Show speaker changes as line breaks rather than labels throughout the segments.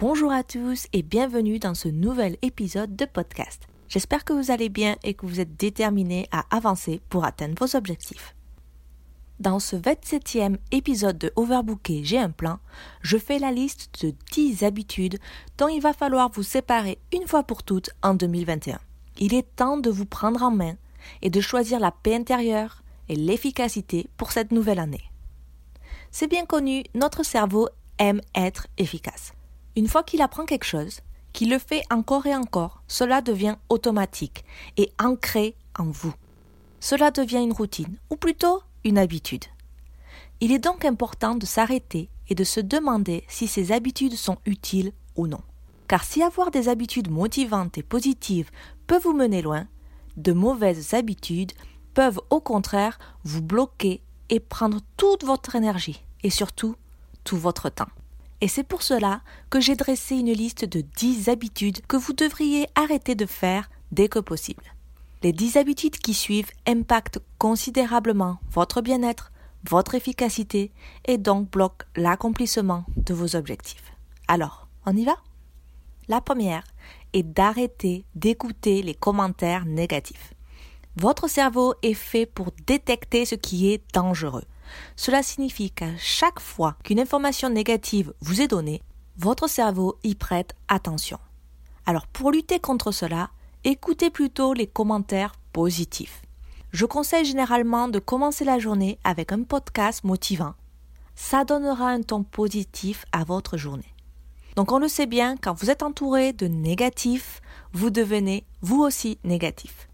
Bonjour à tous et bienvenue dans ce nouvel épisode de podcast. J'espère que vous allez bien et que vous êtes déterminés à avancer pour atteindre vos objectifs. Dans ce 27e épisode de Overbooké, j'ai un plan, je fais la liste de 10 habitudes dont il va falloir vous séparer une fois pour toutes en 2021. Il est temps de vous prendre en main et de choisir la paix intérieure et l'efficacité pour cette nouvelle année. C'est bien connu, notre cerveau aime être efficace. Une fois qu'il apprend quelque chose, qu'il le fait encore et encore, cela devient automatique et ancré en vous. Cela devient une routine, ou plutôt une habitude. Il est donc important de s'arrêter et de se demander si ces habitudes sont utiles ou non. Car si avoir des habitudes motivantes et positives peut vous mener loin, de mauvaises habitudes peuvent au contraire vous bloquer et prendre toute votre énergie et surtout tout votre temps. Et c'est pour cela que j'ai dressé une liste de 10 habitudes que vous devriez arrêter de faire dès que possible. Les 10 habitudes qui suivent impactent considérablement votre bien-être, votre efficacité et donc bloquent l'accomplissement de vos objectifs. Alors, on y va? La première est d'arrêter d'écouter les commentaires négatifs. Votre cerveau est fait pour détecter ce qui est dangereux. Cela signifie qu'à chaque fois qu'une information négative vous est donnée, votre cerveau y prête attention. Alors pour lutter contre cela, écoutez plutôt les commentaires positifs. Je conseille généralement de commencer la journée avec un podcast motivant. Ça donnera un ton positif à votre journée. Donc on le sait bien, quand vous êtes entouré de négatifs, vous devenez vous aussi négatif.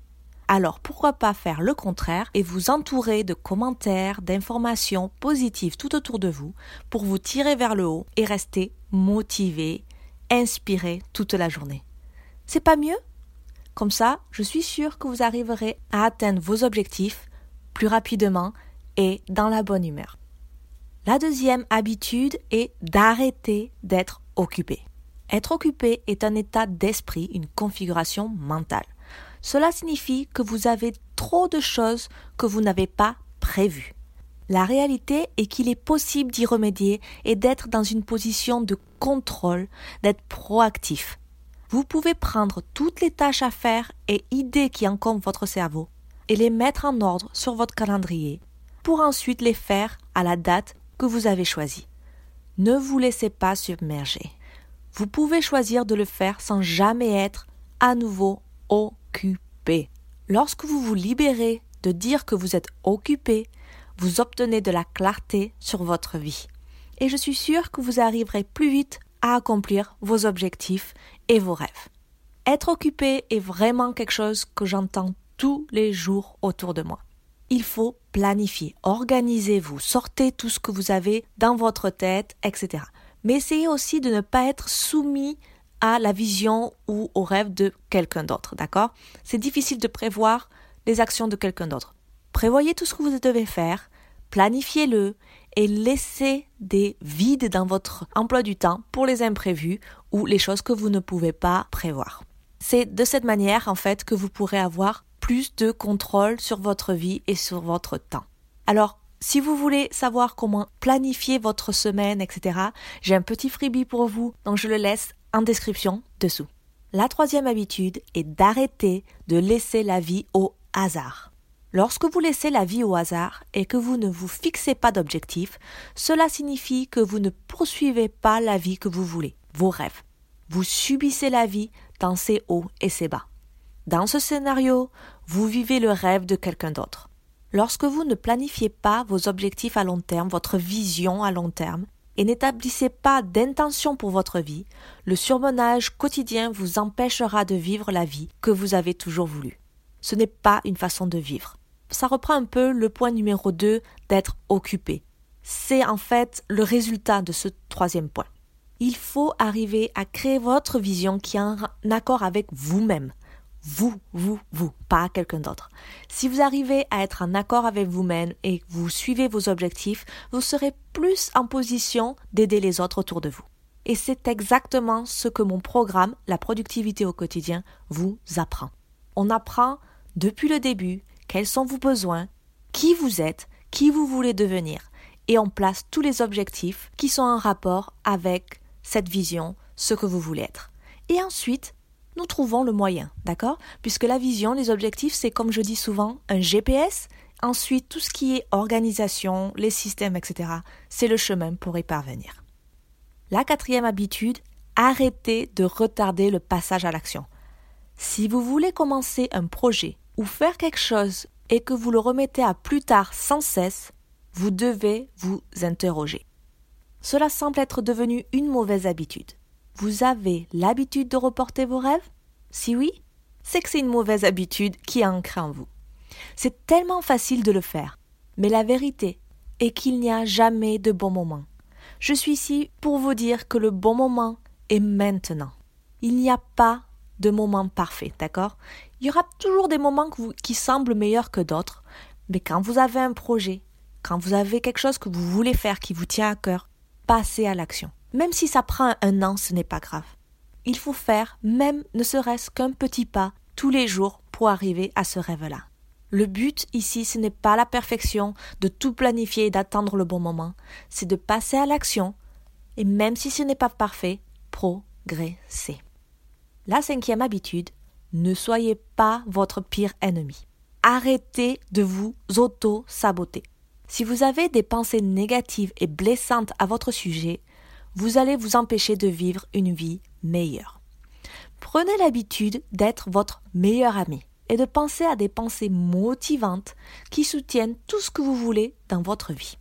Alors pourquoi pas faire le contraire et vous entourer de commentaires, d'informations positives tout autour de vous pour vous tirer vers le haut et rester motivé, inspiré toute la journée. C'est pas mieux? Comme ça, je suis sûre que vous arriverez à atteindre vos objectifs plus rapidement et dans la bonne humeur. La deuxième habitude est d'arrêter d'être occupé. Être occupé est un état d'esprit, une configuration mentale. Cela signifie que vous avez trop de choses que vous n'avez pas prévues. La réalité est qu'il est possible d'y remédier et d'être dans une position de contrôle, d'être proactif, vous pouvez prendre toutes les tâches à faire et idées qui encombrent votre cerveau et les mettre en ordre sur votre calendrier pour ensuite les faire à la date que vous avez choisie. Ne vous laissez pas submerger. Vous pouvez choisir de le faire sans jamais être à nouveau occupé. Lorsque vous vous libérez de dire que vous êtes occupé, vous obtenez de la clarté sur votre vie. Et je suis sûre que vous arriverez plus vite à accomplir vos objectifs et vos rêves. Être occupé est vraiment quelque chose que j'entends tous les jours autour de moi. Il faut planifier, organisez-vous, sortez tout ce que vous avez dans votre tête, etc. Mais essayez aussi de ne pas être soumis à la vision ou au rêve de quelqu'un d'autre, d'accord? C'est difficile de prévoir les actions de quelqu'un d'autre. Prévoyez tout ce que vous devez faire, planifiez-le et laissez des vides dans votre emploi du temps pour les imprévus ou les choses que vous ne pouvez pas prévoir. C'est de cette manière, en fait, que vous pourrez avoir plus de contrôle sur votre vie et sur votre temps. Alors, si vous voulez savoir comment planifier votre semaine, etc., j'ai un petit freebie pour vous, donc je le laisse description dessous. La troisième habitude est d'arrêter de laisser la vie au hasard. Lorsque vous laissez la vie au hasard et que vous ne vous fixez pas d'objectif, cela signifie que vous ne poursuivez pas la vie que vous voulez, vos rêves. Vous subissez la vie dans ses hauts et ses bas. Dans ce scénario, vous vivez le rêve de quelqu'un d'autre. Lorsque vous ne planifiez pas vos objectifs à long terme, votre vision à long terme, et n'établissez pas d'intention pour votre vie, le surmenage quotidien vous empêchera de vivre la vie que vous avez toujours voulu. Ce n'est pas une façon de vivre ça reprend un peu le point numéro 2 d'être occupé. C'est en fait le résultat de ce troisième point. Il faut arriver à créer votre vision qui est en accord avec vous-même. Vous, vous, vous, pas quelqu'un d'autre. Si vous arrivez à être en accord avec vous-même et vous suivez vos objectifs, vous serez plus en position d'aider les autres autour de vous. Et c'est exactement ce que mon programme, la productivité au quotidien, vous apprend. On apprend depuis le début quels sont vos besoins, qui vous êtes, qui vous voulez devenir, et on place tous les objectifs qui sont en rapport avec cette vision, ce que vous voulez être. Et ensuite, nous trouvons le moyen, d'accord? Puisque la vision, les objectifs, c'est comme je dis souvent, un GPS. Ensuite, tout ce qui est organisation, les systèmes, etc., c'est le chemin pour y parvenir. La quatrième habitude, arrêtez de retarder le passage à l'action. Si vous voulez commencer un projet ou faire quelque chose et que vous le remettez à plus tard sans cesse, vous devez vous interroger. Cela semble être devenu une mauvaise habitude. Vous avez l'habitude de reporter vos rêves? Si oui, c'est que c'est une mauvaise habitude qui est ancrée en vous. C'est tellement facile de le faire, mais la vérité est qu'il n'y a jamais de bon moment. Je suis ici pour vous dire que le bon moment est maintenant. Il n'y a pas de moment parfait, d'accord? Il y aura toujours des moments qui semblent meilleurs que d'autres, mais quand vous avez un projet, quand vous avez quelque chose que vous voulez faire qui vous tient à cœur, passez à l'action. Même si ça prend un an, ce n'est pas grave. Il faut faire, même ne serait-ce qu'un petit pas, tous les jours pour arriver à ce rêve-là. Le but ici, ce n'est pas la perfection, de tout planifier et d'attendre le bon moment, c'est de passer à l'action, et même si ce n'est pas parfait, progresser. La cinquième habitude, ne soyez pas votre pire ennemi. Arrêtez de vous auto-saboter. Si vous avez des pensées négatives et blessantes à votre sujet, vous allez vous empêcher de vivre une vie meilleure. Prenez l'habitude d'être votre meilleur ami et de penser à des pensées motivantes qui soutiennent tout ce que vous voulez dans votre vie.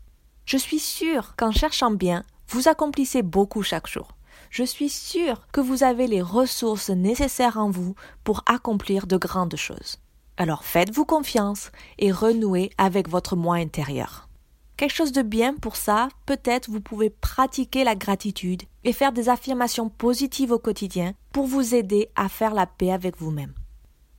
Je suis sûre qu'en cherchant bien, vous accomplissez beaucoup chaque jour. Je suis sûre que vous avez les ressources nécessaires en vous pour accomplir de grandes choses. Alors faites-vous confiance et renouez avec votre moi intérieur. Quelque chose de bien pour ça, peut-être vous pouvez pratiquer la gratitude et faire des affirmations positives au quotidien pour vous aider à faire la paix avec vous-même.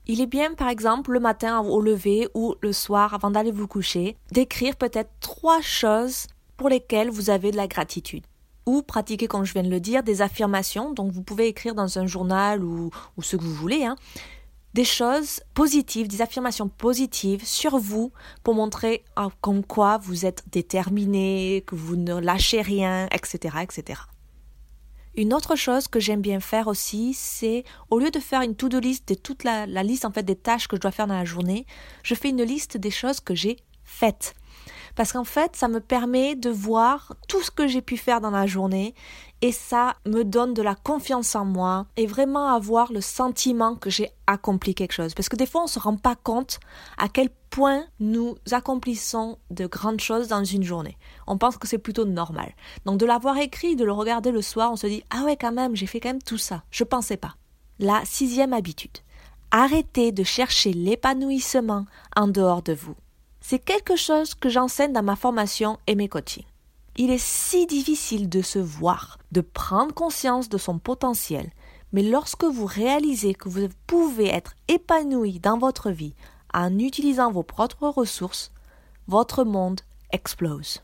Il est bien, par exemple, le matin au lever ou le soir avant d'aller vous coucher, d'écrire peut-être trois choses pour lesquelles vous avez de la gratitude. Ou pratiquer, comme je viens de le dire, des affirmations. Donc vous pouvez écrire dans un journal ou, ce que vous voulez. Hein, des choses positives, des affirmations positives sur vous pour montrer ah, comme quoi vous êtes déterminé, que vous ne lâchez rien, etc., etc. Une autre chose que j'aime bien faire aussi, c'est au lieu de faire une to-do list de toute la, la, liste en fait des tâches que je dois faire dans la journée, je fais une liste des choses que j'ai faites. Parce qu'en fait, ça me permet de voir tout ce que j'ai pu faire dans la journée et ça me donne de la confiance en moi et vraiment avoir le sentiment que j'ai accompli quelque chose. Parce que des fois, on ne se rend pas compte à quel point nous accomplissons de grandes choses dans une journée. On pense que c'est plutôt normal. Donc de l'avoir écrit, de le regarder le soir, on se dit ah ouais quand même, j'ai fait quand même tout ça. Je pensais pas. La sixième habitude. Arrêtez de chercher l'épanouissement en dehors de vous. C'est quelque chose que j'enseigne dans ma formation et mes coachings. Il est si difficile de se voir, de prendre conscience de son potentiel, mais lorsque vous réalisez que vous pouvez être épanoui dans votre vie en utilisant vos propres ressources, votre monde explose.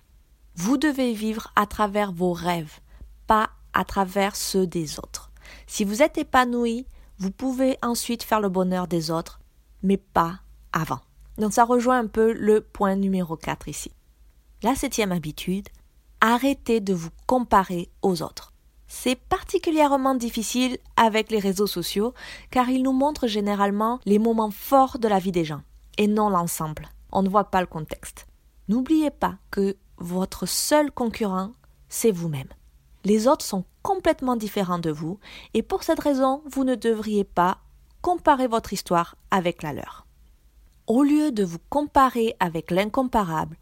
Vous devez vivre à travers vos rêves, pas à travers ceux des autres. Si vous êtes épanoui, vous pouvez ensuite faire le bonheur des autres, mais pas avant. Donc ça rejoint un peu le point numéro 4 ici. La septième habitude, arrêtez de vous comparer aux autres. C'est particulièrement difficile avec les réseaux sociaux car ils nous montrent généralement les moments forts de la vie des gens et non l'ensemble. On ne voit pas le contexte. N'oubliez pas que votre seul concurrent, c'est vous-même. Les autres sont complètement différents de vous et pour cette raison, vous ne devriez pas comparer votre histoire avec la leur. Au lieu de vous comparer avec l'incomparable,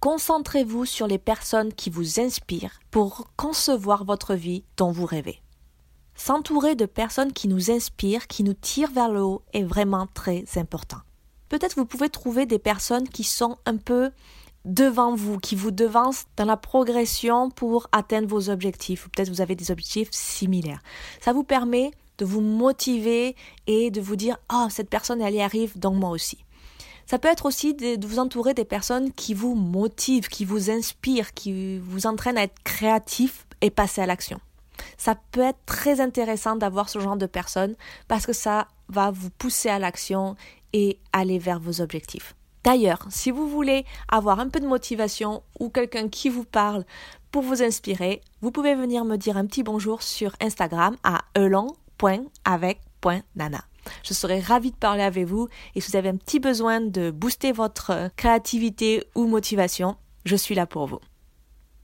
Concentrez-vous sur les personnes qui vous inspirent pour concevoir votre vie dont vous rêvez. S'entourer de personnes qui nous inspirent, qui nous tirent vers le haut est vraiment très important. Peut-être vous pouvez trouver des personnes qui sont un peu devant vous, qui vous devance dans la progression pour atteindre vos objectifs. Ou peut-être vous avez des objectifs similaires. Ça vous permet de vous motiver et de vous dire, oh, cette personne, elle y arrive, donc moi aussi. Ça peut être aussi de, vous entourer des personnes qui vous motivent, qui vous inspirent, qui vous entraînent à être créatif et passer à l'action. Ça peut être très intéressant d'avoir ce genre de personnes parce que ça va vous pousser à l'action et aller vers vos objectifs. D'ailleurs, si vous voulez avoir un peu de motivation ou quelqu'un qui vous parle pour vous inspirer, vous pouvez venir me dire un petit bonjour sur Instagram à elon.avec.nana. Je serai ravie de parler avec vous et si vous avez un petit besoin de booster votre créativité ou motivation, je suis là pour vous.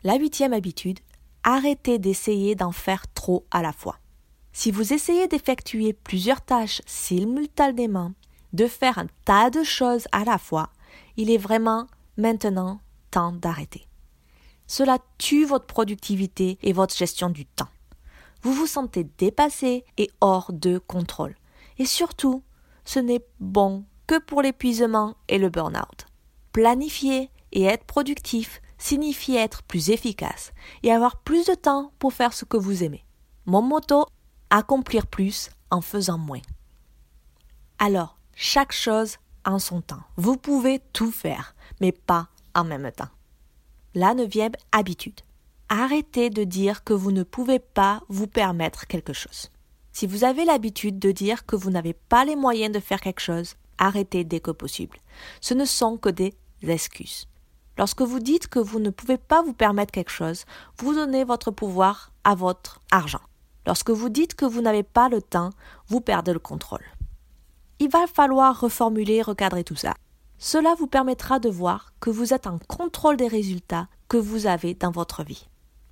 La huitième habitude, arrêtez d'essayer d'en faire trop à la fois. Si vous essayez d'effectuer plusieurs tâches simultanément, de faire un tas de choses à la fois, il est vraiment maintenant temps d'arrêter. Cela tue votre productivité et votre gestion du temps. Vous vous sentez dépassé et hors de contrôle. Et surtout, ce n'est bon que pour l'épuisement et le burn-out. Planifier et être productif signifie être plus efficace et avoir plus de temps pour faire ce que vous aimez. Mon motto, accomplir plus en faisant moins. Alors, chaque chose en son temps. Vous pouvez tout faire, mais pas en même temps. La neuvième habitude. Arrêtez de dire que vous ne pouvez pas vous permettre quelque chose. Si vous avez l'habitude de dire que vous n'avez pas les moyens de faire quelque chose, arrêtez dès que possible. Ce ne sont que des excuses. Lorsque vous dites que vous ne pouvez pas vous permettre quelque chose, vous donnez votre pouvoir à votre argent. Lorsque vous dites que vous n'avez pas le temps, vous perdez le contrôle. Il va falloir reformuler, recadrer tout ça. Cela vous permettra de voir que vous êtes en contrôle des résultats que vous avez dans votre vie.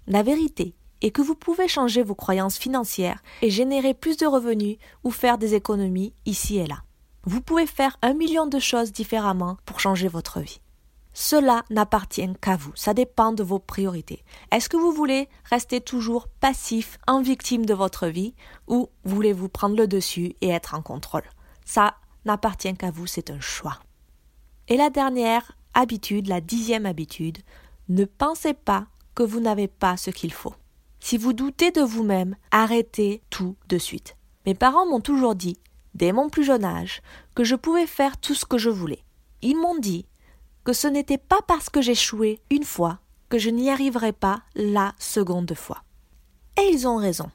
La vérité est que vous pouvez changer vos croyances financières et générer plus de revenus ou faire des économies ici et là. Vous pouvez faire un million de choses différemment pour changer votre vie. Cela n'appartient qu'à vous, ça dépend de vos priorités. Est-ce que vous voulez rester toujours passif, en victime de votre vie, ou voulez-vous prendre le dessus et être en contrôle? Ça n'appartient qu'à vous, c'est un choix. Et la dernière habitude, la dixième habitude, ne pensez pas que vous n'avez pas ce qu'il faut. Si vous doutez de vous-même, arrêtez tout de suite. Mes parents m'ont toujours dit, dès mon plus jeune âge, que je pouvais faire tout ce que je voulais. Ils m'ont dit que ce n'était pas parce que j'échouais une fois que je n'y arriverais pas la seconde fois. Et ils ont raison.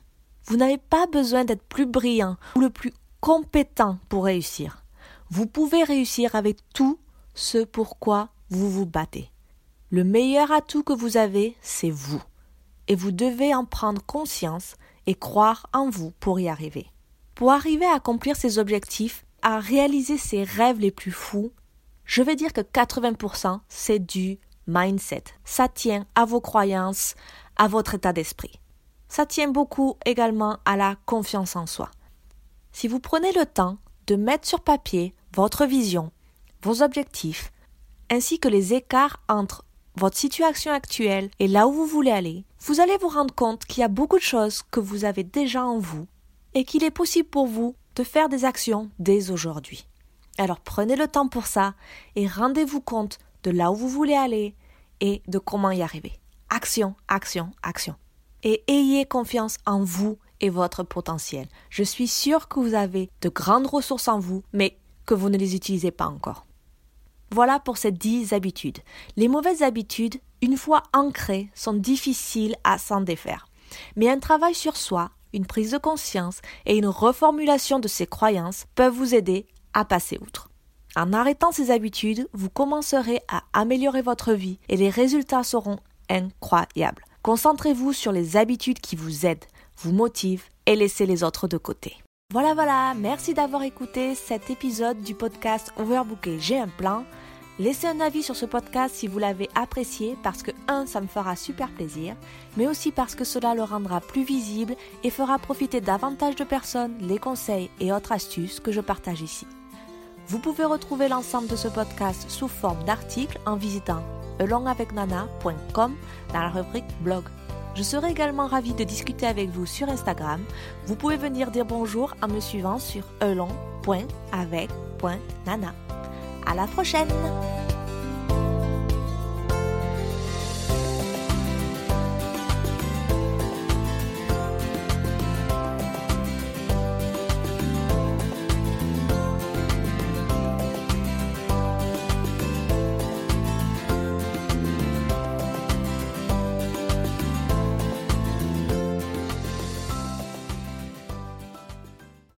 Vous n'avez pas besoin d'être plus brillant ou le plus compétent pour réussir. Vous pouvez réussir avec tout ce pourquoi vous vous battez. Le meilleur atout que vous avez, c'est vous. Et vous devez en prendre conscience et croire en vous pour y arriver. Pour arriver à accomplir ces objectifs, à réaliser ses rêves les plus fous, je vais dire que 80% c'est du mindset. Ça tient à vos croyances, à votre état d'esprit. Ça tient beaucoup également à la confiance en soi. Si vous prenez le temps de mettre sur papier votre vision, vos objectifs, ainsi que les écarts entre votre situation actuelle et là où vous voulez aller, vous allez vous rendre compte qu'il y a beaucoup de choses que vous avez déjà en vous et qu'il est possible pour vous de faire des actions dès aujourd'hui. Alors prenez le temps pour ça et rendez-vous compte de là où vous voulez aller et de comment y arriver. Action, action, action. Et ayez confiance en vous et votre potentiel. Je suis sûre que vous avez de grandes ressources en vous, mais que vous ne les utilisez pas encore. Voilà pour ces dix habitudes. Les mauvaises habitudes, une fois ancrées, sont difficiles à s'en défaire. Mais un travail sur soi, une prise de conscience et une reformulation de ses croyances peuvent vous aider à passer outre. En arrêtant ces habitudes, vous commencerez à améliorer votre vie et les résultats seront incroyables. Concentrez-vous sur les habitudes qui vous aident, vous motivent et laissez les autres de côté. Voilà, voilà, merci d'avoir écouté cet épisode du podcast Overbooké, j'ai un plan. Laissez un avis sur ce podcast si vous l'avez apprécié parce que, un, ça me fera super plaisir, mais aussi parce que cela le rendra plus visible et fera profiter davantage de personnes les conseils et autres astuces que je partage ici. Vous pouvez retrouver l'ensemble de ce podcast sous forme d'articles en visitant alongavecnana.com dans la rubrique blog. Je serai également ravie de discuter avec vous sur Instagram. Vous pouvez venir dire bonjour en me suivant sur elong.avec.nana. À la prochaine!